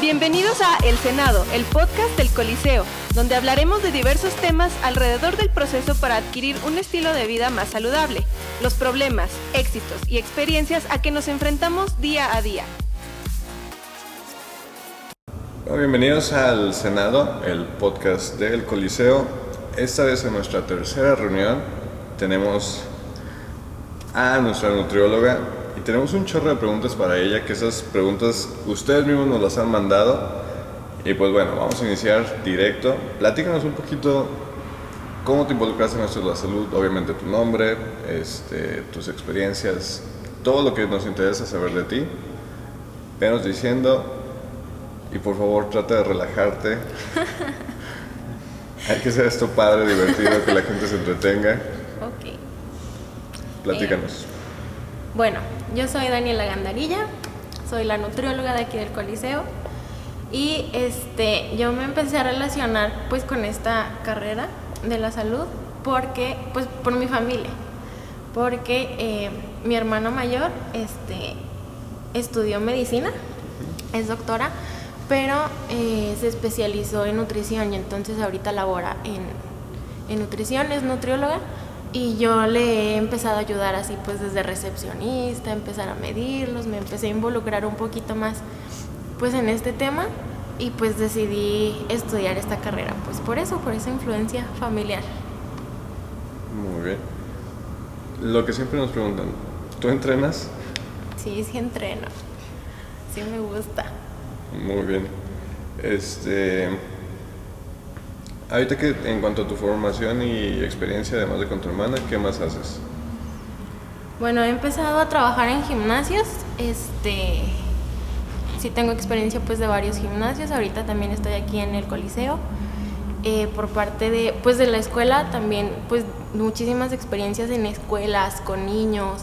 Bienvenidos a El Senado, el podcast del Coliseo, donde hablaremos de diversos temas alrededor del proceso para adquirir un estilo de vida más saludable, los problemas, éxitos y experiencias a que nos enfrentamos día a día. bienvenidos al Senado, el podcast del Coliseo. Esta vez en nuestra tercera reunión tenemos a nuestra nutrióloga y tenemos un chorro de preguntas para ella, que esas preguntas ustedes mismos nos las han mandado. Y pues bueno, vamos a iniciar directo. Platícanos un poquito cómo te involucraste en esto de la salud, obviamente tu nombre, este, tus experiencias, todo lo que nos interesa saber de ti. Venos diciendo y por favor trata de relajarte. Hay que hacer esto padre, divertido, que la gente se entretenga. Ok. Platícanos. Eh, bueno, yo soy Daniela Gandarilla, soy la nutrióloga de aquí del Coliseo y este, yo me empecé a relacionar pues con esta carrera de la salud porque, pues por mi familia, porque eh, mi hermana mayor este, estudió medicina, es doctora, pero eh, se especializó en nutrición y entonces ahorita labora en nutrición, es nutrióloga y yo le he empezado a ayudar así pues desde recepcionista, empezar a medirlos, me empecé a involucrar un poquito más pues en este tema y pues decidí estudiar esta carrera, pues por eso, por esa influencia familiar. Muy bien. Lo que siempre nos preguntan, ¿tú entrenas? Sí, sí entreno. Sí me gusta. Muy bien. Este Ahorita que en cuanto a tu formación y experiencia, además de con tu hermana, ¿qué más haces? Bueno, he empezado a trabajar en gimnasios. Este, sí tengo experiencia pues de varios gimnasios. Ahorita también estoy aquí en el Coliseo. Eh, por parte de, pues, de la escuela también, pues muchísimas experiencias en escuelas, con niños,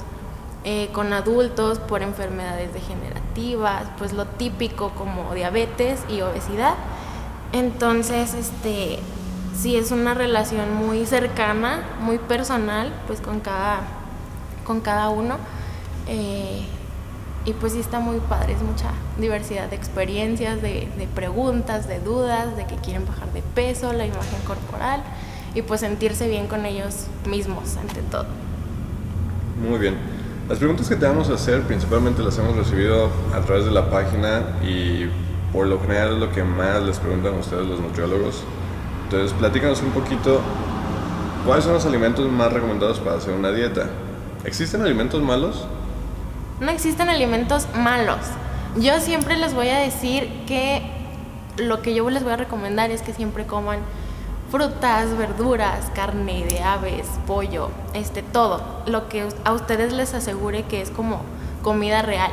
eh, con adultos, por enfermedades degenerativas, pues lo típico como diabetes y obesidad. Entonces, este, sí es una relación muy cercana, muy personal, pues con cada, con cada uno. Eh, y pues sí está muy padre, es mucha diversidad de experiencias, de, preguntas, de dudas, de que quieren bajar de peso, la imagen corporal y pues sentirse bien con ellos mismos ante todo. Muy bien. Las preguntas que te vamos a hacer principalmente las hemos recibido a través de la página y por lo general es lo que más les preguntan ustedes los nutriólogos. Entonces, platícanos un poquito, ¿cuáles son los alimentos más recomendados para hacer una dieta? ¿Existen alimentos malos? No existen alimentos malos. Yo siempre les voy a decir que lo que yo les voy a recomendar es que siempre coman frutas, verduras, carne de aves, pollo, este todo, lo que a ustedes les asegure que es como comida real.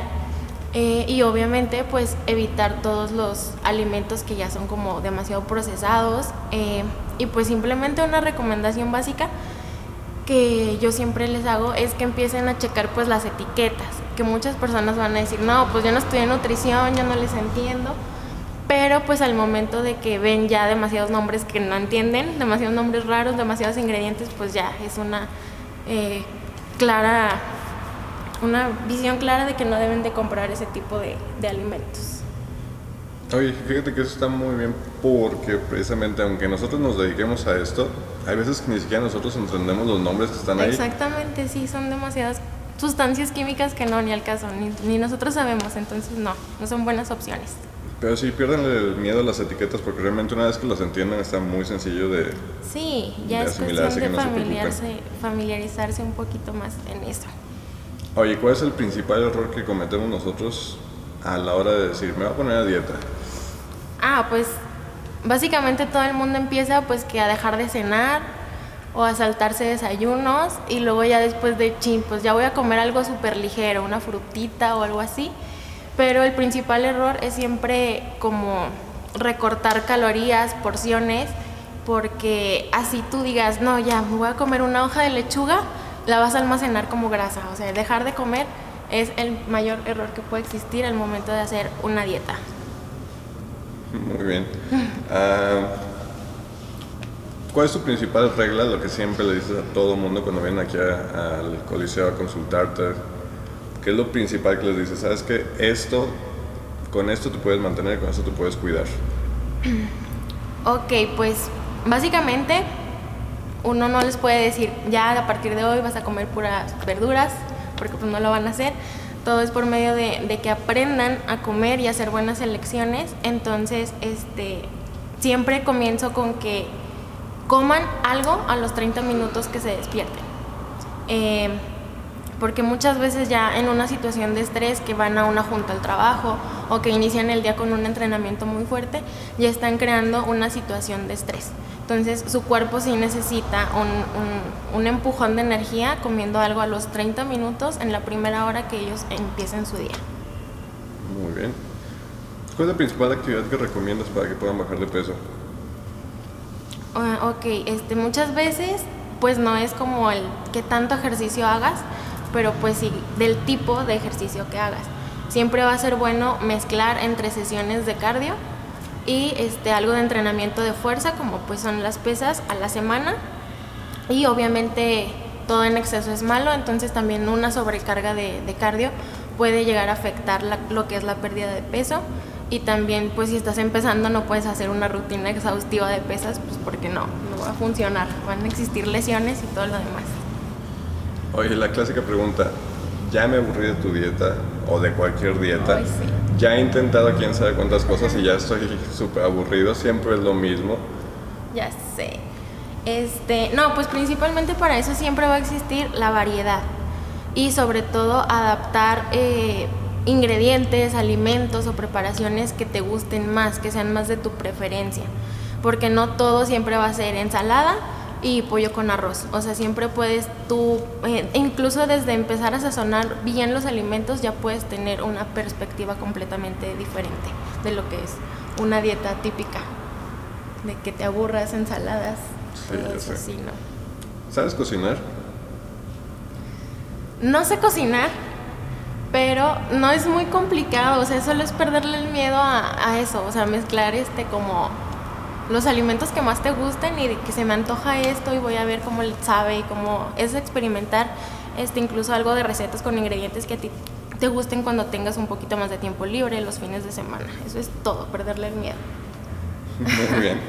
Eh, y obviamente pues evitar todos los alimentos que ya son como demasiado procesados. Eh, y pues simplemente una recomendación básica que yo siempre les hago es que empiecen a checar pues las etiquetas que muchas personas van a decir no pues yo no en nutrición yo no les entiendo pero pues al momento de que ven ya demasiados nombres que no entienden demasiados nombres raros demasiados ingredientes pues ya es una eh, clara una visión clara de que no deben de comprar ese tipo de, de alimentos. Oye, fíjate que eso está muy bien porque precisamente aunque nosotros nos dediquemos a esto, hay veces que ni siquiera nosotros entendemos los nombres que están ahí. Exactamente, sí, son demasiadas sustancias químicas que no, ni al caso, ni, ni nosotros sabemos, entonces no, no son buenas opciones. Pero sí, pierden el miedo a las etiquetas porque realmente una vez que las entienden está muy sencillo de Sí, ya de es cuestión de no se familiarse, familiarizarse un poquito más en eso. Oye, ¿cuál es el principal error que cometemos nosotros a la hora de decir, me voy a poner a dieta? Ah, pues básicamente todo el mundo empieza pues que a dejar de cenar o a saltarse desayunos y luego ya después de chin, pues ya voy a comer algo súper ligero, una frutita o algo así. Pero el principal error es siempre como recortar calorías, porciones, porque así tú digas, no, ya me voy a comer una hoja de lechuga, la vas a almacenar como grasa. O sea, dejar de comer es el mayor error que puede existir al momento de hacer una dieta. Muy bien. Ah, ¿Cuál es tu principal regla? Lo que siempre le dices a todo mundo cuando vienen aquí a- al coliseo a consultarte. ¿Qué es lo principal que les dices? ¿Sabes que esto con esto te puedes mantener, con esto te puedes cuidar. Ok, pues básicamente uno no les puede decir, ya a partir de hoy vas a comer puras verduras, porque pues no lo van a hacer. Todo es por medio de, que aprendan a comer y hacer buenas elecciones. Entonces, este, siempre comienzo con que coman algo a los 30 minutos que se despierten. Eh, porque muchas veces ya en una situación de estrés que van a una junta al trabajo o que inician el día con un entrenamiento muy fuerte, ya están creando una situación de estrés. Entonces su cuerpo sí necesita un, un, empujón de energía comiendo algo a los 30 minutos en la primera hora que ellos empiecen su día. Muy bien. ¿Cuál es la principal actividad que recomiendas para que puedan bajar de peso? Uh, ok, este, muchas veces pues no es como el que tanto ejercicio hagas, pero pues sí, del tipo de ejercicio que hagas. Siempre va a ser bueno mezclar entre sesiones de cardio y este, algo de entrenamiento de fuerza, como pues son las pesas a la semana. Y obviamente todo en exceso es malo, entonces también una sobrecarga de, cardio puede llegar a afectar lo que es la pérdida de peso. Y también, pues si estás empezando, no puedes hacer una rutina exhaustiva de pesas, pues porque no, no va a funcionar. Van a existir lesiones y todo lo demás. Oye, la clásica pregunta, ya me aburrí de tu dieta o de cualquier dieta. Ya he intentado quién sabe cuántas cosas y ya estoy súper aburrido, siempre es lo mismo. Ya sé. Este, no, pues principalmente para eso siempre va a existir la variedad y sobre todo adaptar eh, ingredientes, alimentos o preparaciones que te gusten más, que sean más de tu preferencia, porque no todo siempre va a ser ensalada y pollo con arroz. O sea, siempre puedes tú, eh, incluso desde empezar a sazonar bien los alimentos, ya puedes tener una perspectiva completamente diferente de lo que es una dieta típica. De que te aburras ensaladas. Sí, eso sí, ¿no? ¿Sabes cocinar? No sé cocinar, pero no es muy complicado. O sea, solo es perderle el miedo a, a eso. O sea, mezclar este como los alimentos que más te gusten y que se me antoja esto y voy a ver cómo sabe y cómo es experimentar este incluso algo de recetas con ingredientes que a ti te gusten cuando tengas un poquito más de tiempo libre los fines de semana. Eso es todo, perderle el miedo. Muy bien.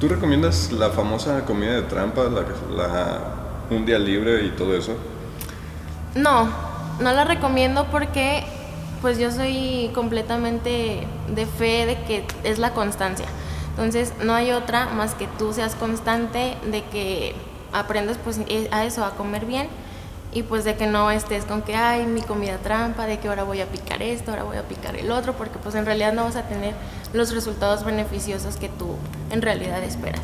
¿Tú recomiendas la famosa comida de trampa, la, un día libre y todo eso? No, no la recomiendo porque pues yo soy completamente de fe de que es la constancia. Entonces no hay otra más que tú seas constante, de que aprendas pues e, a eso, a comer bien y pues de que no estés con que hay mi comida trampa, de que ahora voy a picar esto, ahora voy a picar el otro, porque pues en realidad no vas a tener los resultados beneficiosos que tú en realidad esperas.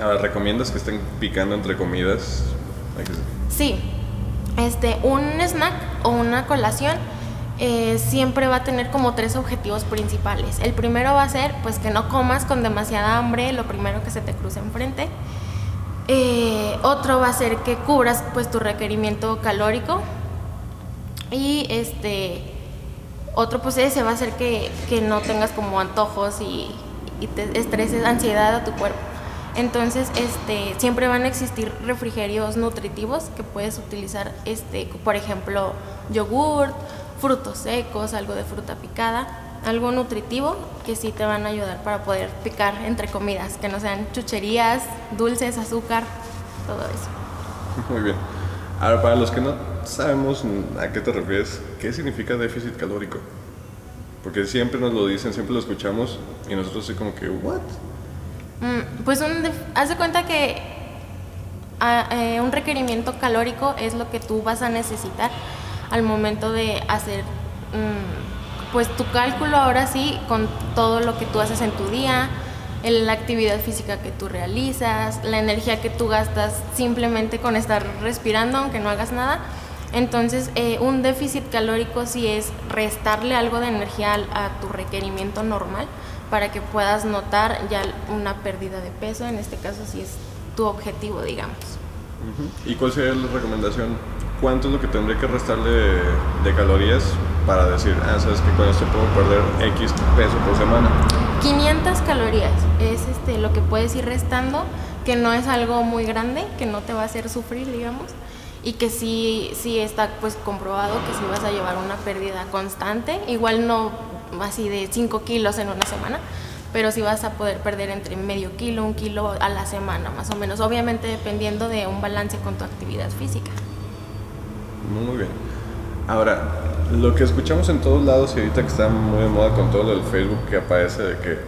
Ahora, ¿recomiendas que estén picando entre comidas? Sí, este, un snack o una colación eh, siempre va a tener como tres objetivos principales. El primero va a ser pues que no comas con demasiada hambre lo primero que se te cruce enfrente. Eh, otro va a ser que cubras pues tu requerimiento calórico. Y este otro pues ese va a ser que, que no tengas como antojos y, y te estreses, ansiedad a tu cuerpo. Entonces, este, siempre van a existir refrigerios nutritivos que puedes utilizar, este, por ejemplo, yogurt frutos secos, algo de fruta picada, algo nutritivo que sí te van a ayudar para poder picar entre comidas, que no sean chucherías, dulces, azúcar, todo eso. Muy bien. Ahora, para los que no sabemos a qué te refieres, ¿qué significa déficit calórico? Porque siempre nos lo dicen, siempre lo escuchamos y nosotros así como que, ¿what? Mm, pues un, haz de cuenta que ah, eh, un requerimiento calórico es lo que tú vas a necesitar al momento de hacer mm, pues tu cálculo ahora sí con todo lo que tú haces en tu día, la actividad física que tú realizas, la energía que tú gastas simplemente con estar respirando aunque no hagas nada. Entonces, eh, un déficit calórico sí es restarle algo de energía a, tu requerimiento normal para que puedas notar ya una pérdida de peso. En este caso, sí es tu objetivo, digamos. ¿Y cuál sería la recomendación cuánto es lo que tendré que restarle de, calorías para decir, ah, sabes que con esto puedo perder X peso por semana. 500 calorías es este, lo que puedes ir restando, que no es algo muy grande, que no te va a hacer sufrir, digamos. y que sí, sí está pues comprobado que sí vas a llevar una pérdida constante, igual no así de 5 kilos en una semana, pero sí vas a poder perder entre medio kilo, un kilo a la semana más o menos, obviamente dependiendo de un balance con tu actividad física. Muy bien. Ahora, lo que escuchamos en todos lados y ahorita que está muy de moda con todo del Facebook que aparece de que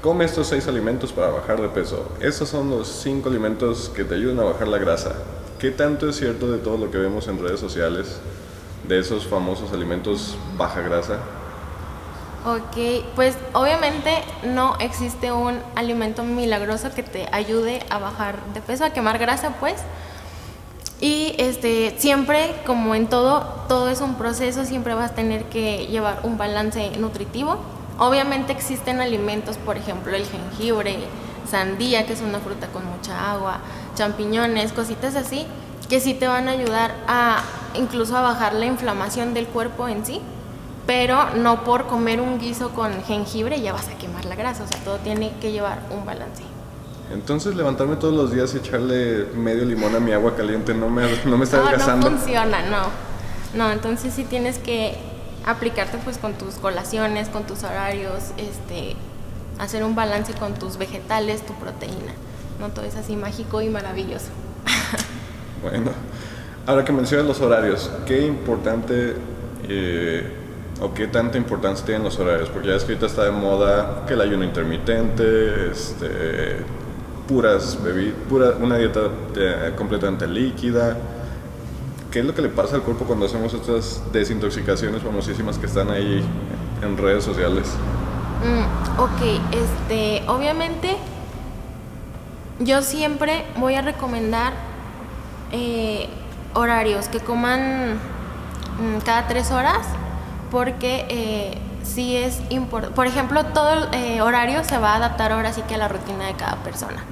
come estos seis alimentos para bajar de peso. Esos son los cinco alimentos que te ayudan a bajar la grasa. ¿Qué tanto es cierto de todo lo que vemos en redes sociales de esos famosos alimentos baja grasa? Ok, pues obviamente no existe un alimento milagroso que te ayude a bajar de peso, a quemar grasa, pues. Y este, siempre, como en todo, todo es un proceso, siempre vas a tener que llevar un balance nutritivo. Obviamente existen alimentos, por ejemplo, el jengibre, sandía, que es una fruta con mucha agua, champiñones, cositas así, que sí te van a ayudar a incluso a bajar la inflamación del cuerpo en sí, pero no por comer un guiso con jengibre ya vas a quemar la grasa, o sea, todo tiene que llevar un balance. Entonces levantarme todos los días y echarle medio limón a mi agua caliente no me, no me está no, adelgazando. No funciona, no. No, entonces sí tienes que aplicarte pues con tus colaciones, con tus horarios, este, hacer un balance con tus vegetales, tu proteína. No todo es así mágico y maravilloso. Bueno, ahora que mencionas los horarios, ¿qué importante eh, o qué tanta importancia tienen los horarios? Porque ya es que ahorita está de moda que el ayuno intermitente, este, puras bebidas, pura, una dieta eh, completamente líquida. ¿Qué es lo que le pasa al cuerpo cuando hacemos estas desintoxicaciones famosísimas que están ahí en redes sociales? Mm, ok, este, obviamente yo siempre voy a recomendar eh, horarios que coman mm, cada tres horas porque eh, sí es importante. Por ejemplo, todo el eh, horario se va a adaptar ahora sí que a la rutina de cada persona.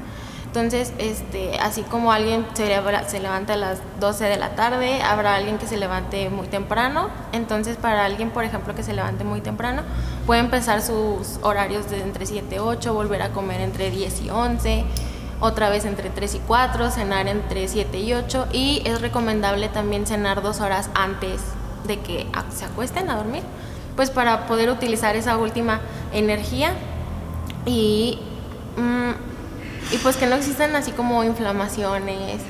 Entonces, este, así como alguien se, se levanta a las 12 de la tarde, habrá alguien que se levante muy temprano. Entonces, para alguien, por ejemplo, que se levante muy temprano, puede empezar sus horarios de entre 7 y 8, volver a comer entre 10 y 11, otra vez entre 3 y 4, cenar entre 7 y 8 y es recomendable también cenar dos horas antes de que se acuesten a dormir, pues para poder utilizar esa última energía y... Mmm, y pues que no existan así como inflamaciones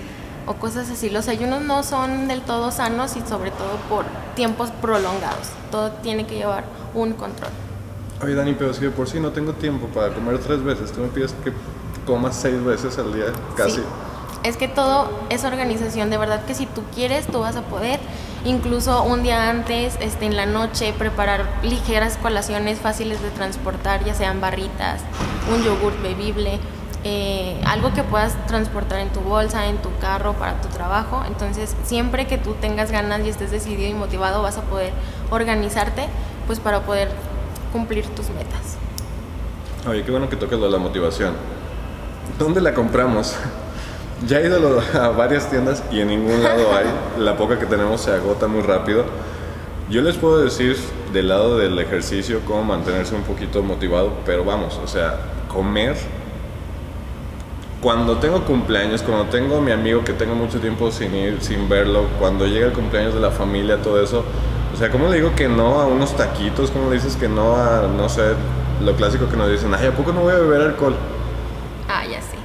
o cosas así. Los ayunos no son del todo sanos y sobre todo por tiempos prolongados. Todo tiene que llevar un control. Oye Dani, pero si de por sí no tengo tiempo para comer tres veces, tú me pides que comas seis veces al día, casi. Sí. Es que todo es organización, de verdad que si tú quieres, tú vas a poder. Incluso un día antes, este, en la noche, preparar ligeras colaciones fáciles de transportar, ya sean barritas, un yogur bebible eh, algo que puedas transportar en tu bolsa, en tu carro, para tu trabajo. Entonces, siempre que tú tengas ganas y estés decidido y motivado, vas a poder organizarte pues para poder cumplir tus metas. Oye, qué bueno que toques lo de la motivación. ¿Dónde la compramos? Ya he ido a varias tiendas y en ningún lado hay. La poca que tenemos se agota muy rápido. Yo les puedo decir del lado del ejercicio cómo mantenerse un poquito motivado, pero vamos, o sea, comer cuando tengo cumpleaños, cuando tengo a mi amigo que tengo mucho tiempo sin ir, sin verlo, cuando llega el cumpleaños de la familia, todo eso, o sea, ¿cómo le digo que no a unos taquitos? ¿Cómo le dices que no a, no sé, lo clásico que nos dicen, ay, ¿a poco no voy a beber alcohol? Ah, ya sé.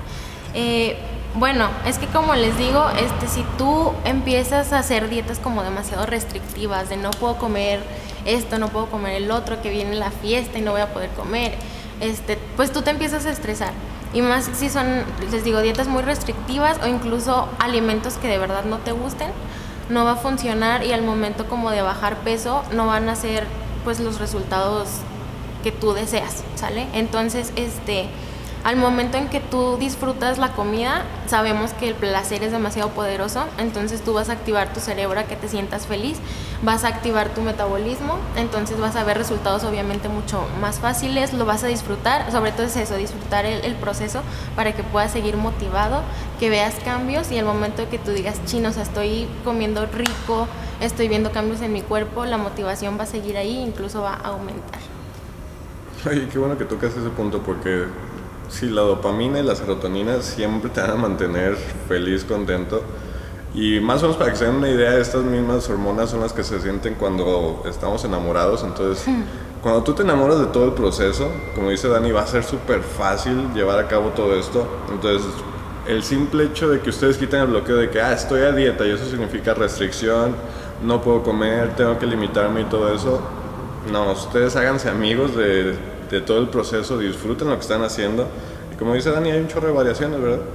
Eh, bueno, es que como les digo, este, si tú empiezas a hacer dietas como demasiado restrictivas, de no puedo comer esto, no puedo comer el otro, que viene la fiesta y no voy a poder comer, este, pues tú te empiezas a estresar. Y más si son, les digo, dietas muy restrictivas o incluso alimentos que de verdad no te gusten, no va a funcionar y al momento como de bajar peso no van a ser pues los resultados que tú deseas, ¿sale? Entonces, este al momento en que tú disfrutas la comida, sabemos que el placer es demasiado poderoso, entonces tú vas a activar tu cerebro a que te sientas feliz, vas a activar tu metabolismo, entonces vas a ver resultados obviamente mucho más fáciles, lo vas a disfrutar, sobre todo es eso, disfrutar el, proceso para que puedas seguir motivado, que veas cambios y el momento que tú digas, chino, o sea, estoy comiendo rico, estoy viendo cambios en mi cuerpo, la motivación va a seguir ahí, incluso va a aumentar. Ay, qué bueno que tocas ese punto porque Sí, la dopamina y la serotonina siempre te van a mantener feliz, contento. Y más o menos para que se den una idea, estas mismas hormonas son las que se sienten cuando estamos enamorados. Entonces, cuando tú te enamoras de todo el proceso, como dice Dani, va a ser súper fácil llevar a cabo todo esto. Entonces, el simple hecho de que ustedes quiten el bloqueo de que, ah, estoy a dieta y eso significa restricción, no puedo comer, tengo que limitarme y todo eso, no, ustedes háganse amigos de, de todo el proceso, disfruten lo que están haciendo. Y como dice Dani, hay un chorro de variaciones, ¿verdad?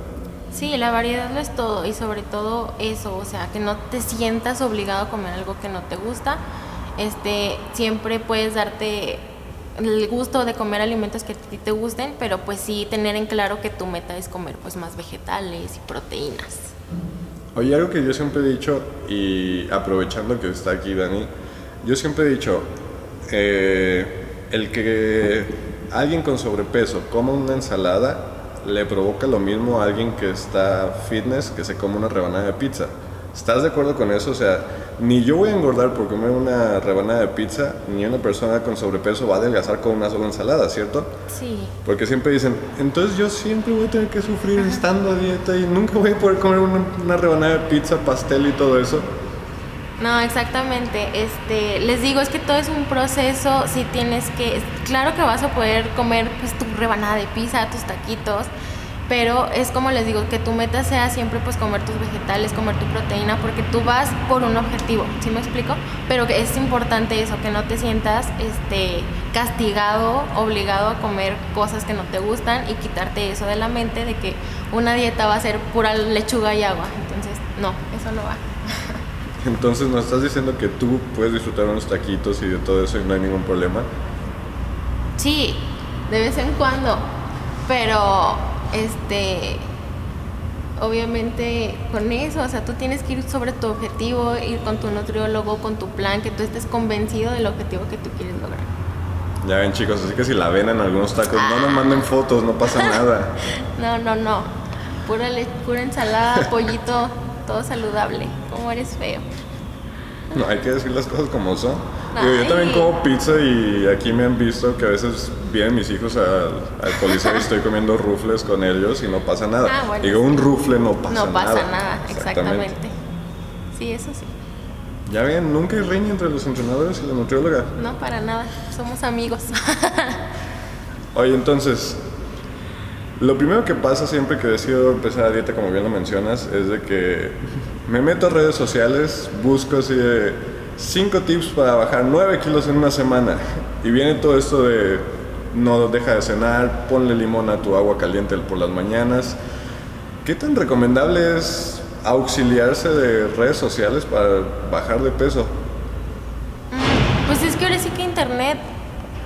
Sí, la variedad lo es todo y sobre todo eso, o sea, que no te sientas obligado a comer algo que no te gusta. Este, siempre puedes darte el gusto de comer alimentos que a ti te gusten, pero pues sí tener en claro que tu meta es comer pues más vegetales y proteínas. Oye, algo que yo siempre he dicho y aprovechando que está aquí Dani, yo siempre he dicho, eh, el que alguien con sobrepeso coma una ensalada le provoca lo mismo a alguien que está fitness que se come una rebanada de pizza. ¿Estás de acuerdo con eso? O sea, ni yo voy a engordar por comer una rebanada de pizza, ni una persona con sobrepeso va a adelgazar con una sola ensalada, ¿cierto? Sí. Porque siempre dicen, entonces yo siempre voy a tener que sufrir estando a dieta y nunca voy a poder comer una, una rebanada de pizza, pastel y todo eso. No, exactamente. Este, les digo, es que todo es un proceso. Si tienes que, claro que vas a poder comer pues tu rebanada de pizza, tus taquitos, pero es como les digo, que tu meta sea siempre pues comer tus vegetales, comer tu proteína, porque tú vas por un objetivo, ¿sí me explico? Pero que es importante eso, que no te sientas este, castigado, obligado a comer cosas que no te gustan y quitarte eso de la mente de que una dieta va a ser pura lechuga y agua. Entonces, no, eso no va. Entonces nos estás diciendo que tú puedes disfrutar unos taquitos y de todo eso y no hay ningún problema. Sí, de vez en cuando, pero este obviamente con eso, o sea, tú tienes que ir sobre tu objetivo, ir con tu nutriólogo, con tu plan, que tú estés convencido del objetivo que tú quieres lograr. Ya ven chicos, así que si la ven en algunos tacos, no nos manden fotos, no pasa nada. no, no, no. Pura, pura ensalada, pollito, todo saludable. ¿Cómo eres feo? No, hay que decir las cosas como son. yo también como pizza y aquí me han visto que a veces vienen mis hijos al, al coliseo y estoy comiendo rufles con ellos y no pasa nada. Ah, Digo, un rufle no pasa nada. No pasa nada, exactamente. Sí, eso sí. Ya ven, nunca hay riña entre los entrenadores y la nutrióloga. No, para nada. Somos amigos. Oye, entonces, lo primero que pasa siempre que decido empezar a dieta, como bien lo mencionas, es de que me meto a redes sociales, busco así de 5 tips para bajar 9 kilos en una semana. Y viene todo esto de no deja de cenar, ponle limón a tu agua caliente por las mañanas. ¿Qué tan recomendable es auxiliarse de redes sociales para bajar de peso? Pues es que ahora sí que Internet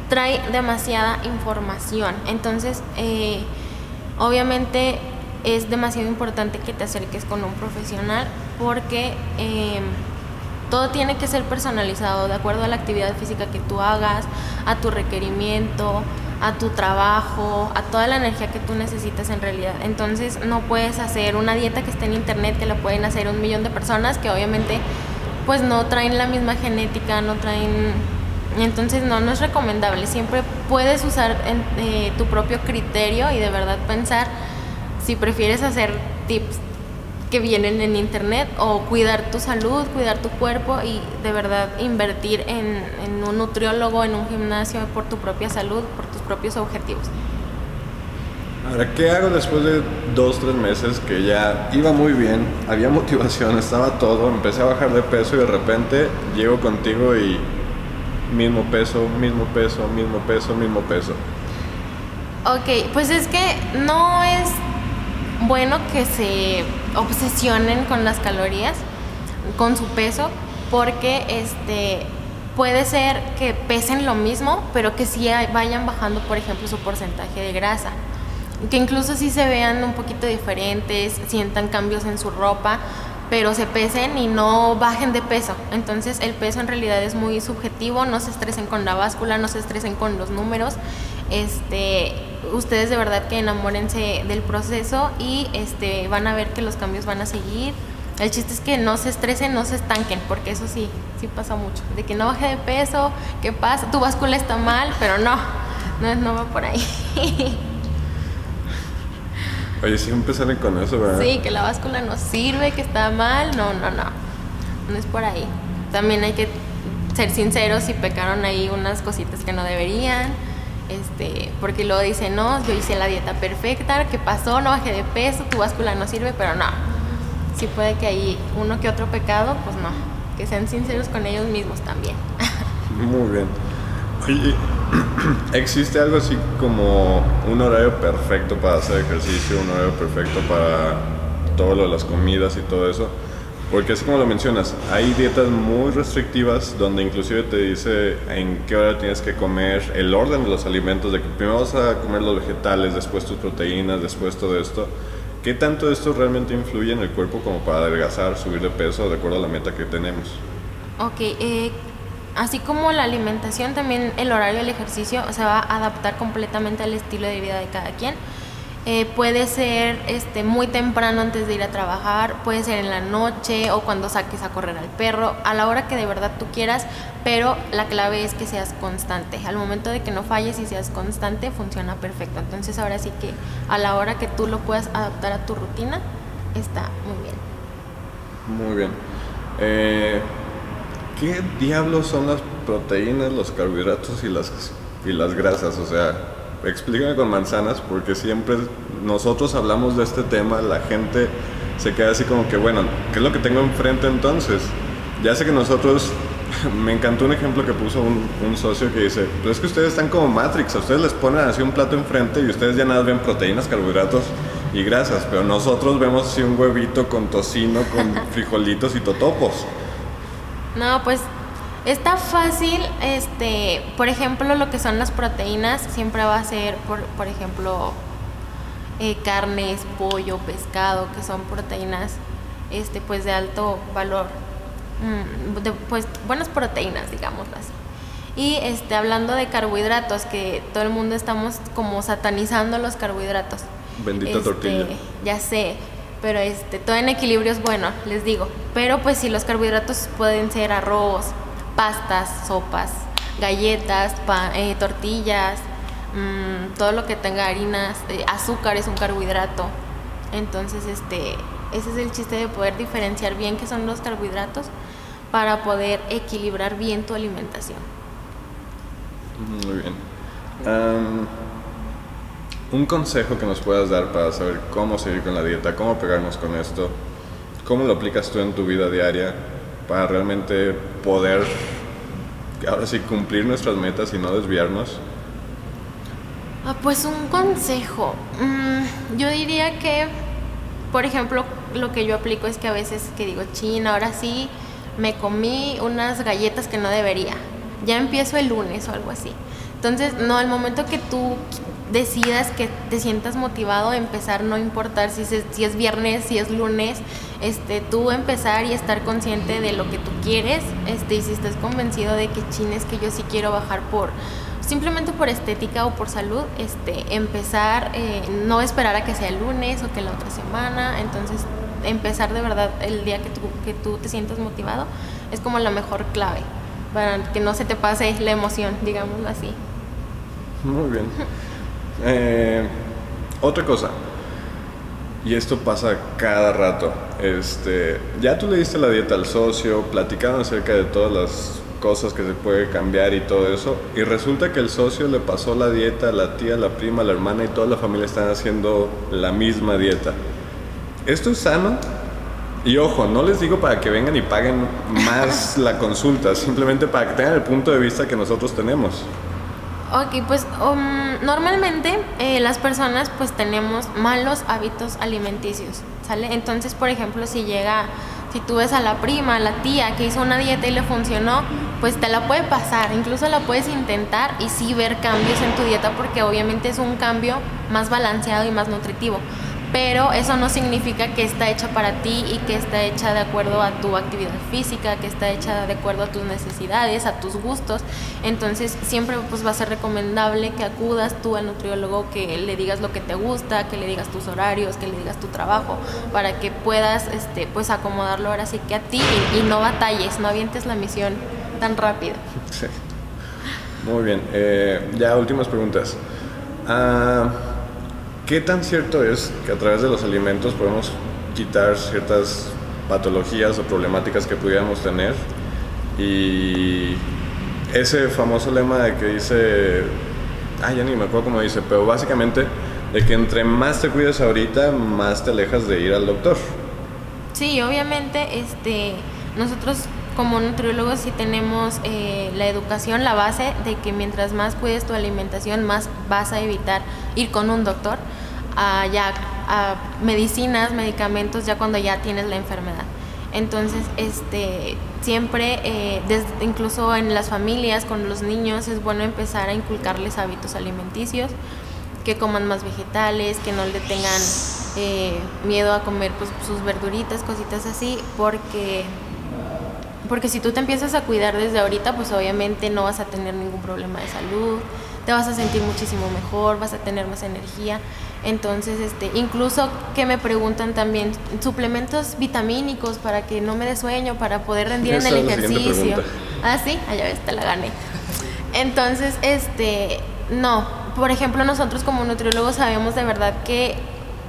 trae demasiada información. Entonces, eh, obviamente es demasiado importante que te acerques con un profesional porque em, todo tiene que ser personalizado de acuerdo a la actividad física que tú hagas, a tu requerimiento, a tu trabajo, a toda la energía que tú necesitas en realidad. Entonces no puedes hacer una dieta que esté en internet que la pueden hacer un millón de personas que obviamente pues no traen la misma genética, no traen... Entonces no, no es recomendable. Siempre puedes usar eh, tu propio criterio y de verdad pensar si prefieres hacer tips que vienen en internet o cuidar tu salud, cuidar tu cuerpo y de verdad invertir en, en un nutriólogo, en un gimnasio por tu propia salud, por tus propios objetivos. Ahora, ¿qué hago después de dos, tres meses que ya iba muy bien, había motivación, estaba todo, empecé a bajar de peso y de repente llego contigo y mismo peso, mismo peso, mismo peso, mismo peso? Ok, pues es que no es bueno que se obsesionen con las calorías, con su peso, porque este puede ser que pesen lo mismo, pero que sí vayan bajando, por ejemplo, su porcentaje de grasa. Que incluso sí se vean un poquito diferentes, sientan cambios en su ropa, pero se pesen y no bajen de peso. Entonces el peso en realidad es muy subjetivo, no se estresen con la báscula, no se estresen con los números. Este, ustedes de verdad que enamórense del proceso y este, van a ver que los cambios van a seguir. El chiste es que no se estresen, no se estanquen, porque eso sí, sí pasa mucho. De que no baje de peso, ¿qué pasa? Tu báscula está mal, pero no, no, no va por ahí. Oye, siempre salen con eso, ¿verdad? Sí, que la báscula no sirve, que está mal. No, no, no. No es por ahí. También hay que ser sinceros si pecaron ahí unas cositas que no deberían. Este, porque luego dicen, no, yo hice la dieta perfecta, ¿qué pasó? No bajé de peso, tu báscula no sirve, pero no. Sí puede que hay uno que otro pecado, pues no. Que sean sinceros con ellos mismos también. Muy bien. Oye, ¿existe algo así como un horario perfecto para hacer ejercicio, un horario perfecto para todo lo de las comidas y todo eso? Porque así como lo mencionas, hay dietas muy restrictivas donde inclusive te dice en qué hora tienes que comer, el orden de los alimentos, de que primero vas a comer los vegetales, después tus proteínas, después todo esto. ¿Qué tanto esto realmente influye en el cuerpo como para adelgazar, subir de peso de acuerdo a la meta que tenemos? Ok, eh, así como la alimentación, también el horario del ejercicio se va a adaptar completamente al estilo de vida de cada quien. Eh, puede ser este, muy temprano antes de ir a trabajar, puede ser en la noche o cuando saques a correr al perro, a la hora que de verdad tú quieras, pero la clave es que seas constante. Al momento de que no falles y seas constante, funciona perfecto. Entonces ahora sí que a la hora que tú lo puedas adaptar a tu rutina, está muy bien. Muy bien. Eh, ¿Qué diablos son las proteínas, los carbohidratos y las, y las grasas? O sea, explícame con manzanas porque siempre nosotros hablamos de este tema, la gente se queda así como que, bueno, ¿qué es lo que tengo enfrente entonces? Ya sé que nosotros, me encantó un ejemplo que puso un, un socio que dice, pues es que ustedes están como Matrix, a ustedes les ponen así un plato enfrente y ustedes ya nada ven proteínas, carbohidratos y grasas, pero nosotros vemos así un huevito con tocino, con frijolitos y totopos. No, pues Está fácil, este, por ejemplo, lo que son las proteínas siempre va a ser, por, por ejemplo, eh, carnes, pollo, pescado, que son proteínas, este, pues de alto valor, mm, de, pues buenas proteínas, digámoslo así. Y este, hablando de carbohidratos, que todo el mundo estamos como satanizando los carbohidratos. Bendita Este, tortilla. Ya sé, pero este, todo en equilibrio es bueno, les digo. Pero pues si los carbohidratos pueden ser arroz, pastas, sopas, galletas, pa- eh, tortillas, mm, todo lo que tenga harinas, eh, azúcar es un carbohidrato. Entonces, este, ese es el chiste de poder diferenciar bien qué son los carbohidratos para poder equilibrar bien tu alimentación. Muy bien. Un consejo que nos puedas dar para saber cómo seguir con la dieta, cómo pegarnos con esto, cómo lo aplicas tú en tu vida diaria para realmente poder, ahora sí, cumplir nuestras metas y no desviarnos. Ah, pues un consejo. Mm, yo diría que, por ejemplo, lo que yo aplico es que a veces que digo, chin, ahora sí me comí unas galletas que no debería. Ya empiezo el lunes o algo así. Entonces, no, al momento que tú decidas que te sientas motivado a empezar, no importar si, se- si es viernes, si es lunes, este, tú empezar y estar consciente de lo que tú quieres, este, y si estás convencido de que chin es que yo sí quiero bajar por simplemente por estética o por salud, este, empezar, eh, no esperar a que sea el lunes o que la otra semana, entonces empezar de verdad el día que tú, que tú te sientas motivado es como la mejor clave para que no se te pase la emoción, digámoslo así. Muy bien. Eh, otra cosa, y esto pasa cada rato. Este, ya tú le diste la dieta al socio, platicaron acerca de todas las cosas que se puede cambiar y todo eso, y resulta que el socio le pasó la dieta a la tía, la prima, la hermana y toda la familia están haciendo la misma dieta. ¿Esto es sano? Y ojo, no les digo para que vengan y paguen más la consulta, simplemente para que tengan el punto de vista que nosotros tenemos. Ok, pues um, normalmente eh, las personas pues tenemos malos hábitos alimenticios, ¿sale? Entonces, por ejemplo, si llega, si tú ves a la prima, a la tía que hizo una dieta y le funcionó, pues te la puede pasar, incluso la puedes intentar y sí ver cambios en tu dieta porque obviamente es un cambio más balanceado y más nutritivo. Pero eso no significa que está hecha para ti y que está hecha de acuerdo a tu actividad física, que está hecha de acuerdo a tus necesidades, a tus gustos. Entonces siempre pues va a ser recomendable que acudas tú al nutriólogo, que le digas lo que te gusta, que le digas tus horarios, que le digas tu trabajo, para que puedas este, pues acomodarlo ahora sí que a ti y, no batalles, no avientes la misión tan rápido. Sí. Muy bien. Eh, ya últimas preguntas. Ah, ¿qué tan cierto es que a través de los alimentos podemos quitar ciertas patologías o problemáticas que pudiéramos tener? Y ese famoso lema de que dice, ah, ya ni me acuerdo cómo dice, pero básicamente de que entre más te cuides ahorita, más te alejas de ir al doctor. Sí, obviamente, este, nosotros como nutriólogos sí tenemos eh, la educación, la base de que mientras más cuides tu alimentación, más vas a evitar ir con un doctor a, ya, a medicinas, medicamentos, ya cuando ya tienes la enfermedad. Entonces, este, siempre, eh, incluso en las familias, con los niños, es bueno empezar a inculcarles hábitos alimenticios, que coman más vegetales, que no le tengan eh, miedo a comer pues, sus verduritas, cositas así, porque porque si tú te empiezas a cuidar desde ahorita, pues obviamente no vas a tener ningún problema de salud, te vas a sentir muchísimo mejor, vas a tener más energía. Entonces, este, incluso que me preguntan también suplementos vitamínicos para que no me dé sueño, para poder rendir en el ejercicio. Ah, sí, allá ves, te la gané. Entonces, este, no. Por ejemplo, nosotros como nutriólogos sabemos de verdad que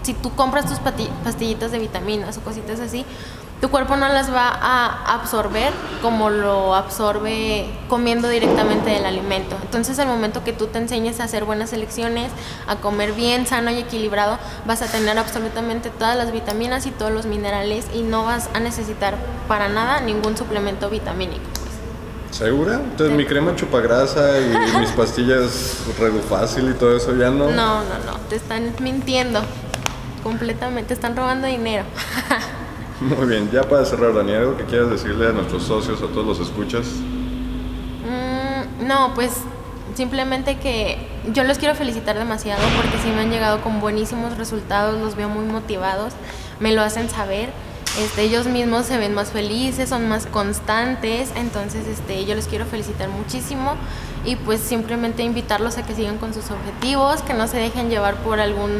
si tú compras tus pastillitas de vitaminas o cositas así, tu cuerpo no las va a absorber como lo absorbe comiendo directamente del alimento. Entonces, al momento que tú te enseñes a hacer buenas elecciones, a comer bien, sano y equilibrado, vas a tener absolutamente todas las vitaminas y todos los minerales y no vas a necesitar para nada ningún suplemento vitamínico. Pues. ¿Segura? Entonces mi crema chupagrasa y mis pastillas Redufácil y todo eso ya no. No, no, no, te están mintiendo completamente, te están robando dinero. Muy bien, ya para cerrar, Dani, ¿algo que quieras decirle a nuestros socios, a todos los escuchas? Mm, no, pues simplemente que yo los quiero felicitar demasiado porque sí me han llegado con buenísimos resultados, los veo muy motivados, me lo hacen saber. Este, ellos mismos se ven más felices, son más constantes, entonces este, yo les quiero felicitar muchísimo y pues simplemente invitarlos a que sigan con sus objetivos, que no se dejen llevar por algún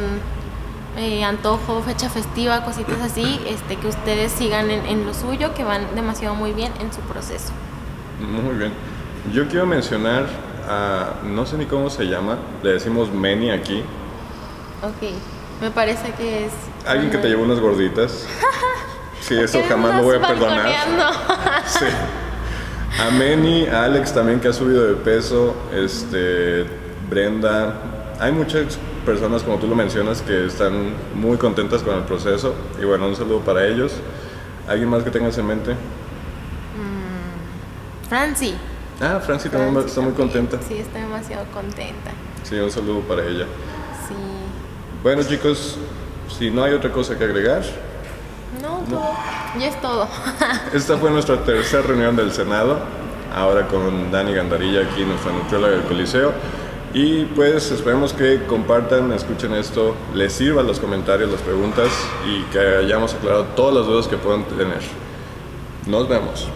eh, antojo, fecha festiva, cositas así, este, que ustedes sigan en, lo suyo, que van demasiado muy bien en su proceso. Muy bien. Yo quiero mencionar a, no sé ni cómo se llama, le decimos Meni aquí. Ok, me parece que es... Alguien que te llevó unas gorditas. Sí, eso jamás lo voy a perdonar. sí. A Meni, a Alex también que ha subido de peso, este, Brenda, hay muchas personas, como tú lo mencionas, que están muy contentas con el proceso. Y bueno, un saludo para ellos. ¿Alguien más que tengas en mente? Mm, Franci. Ah, Franci también está muy contenta. Sí, está demasiado contenta. Sí, un saludo para ella. Sí. Bueno, chicos, si no hay otra cosa que agregar. No, todo. Ya es todo. Esta fue nuestra tercera reunión del Senado. Ahora con Dani Gandarilla aquí, nuestra nutrióloga del Coliseo. Y pues esperemos que compartan, escuchen esto, les sirvan los comentarios, las preguntas y que hayamos aclarado todas las dudas que puedan tener. Nos vemos.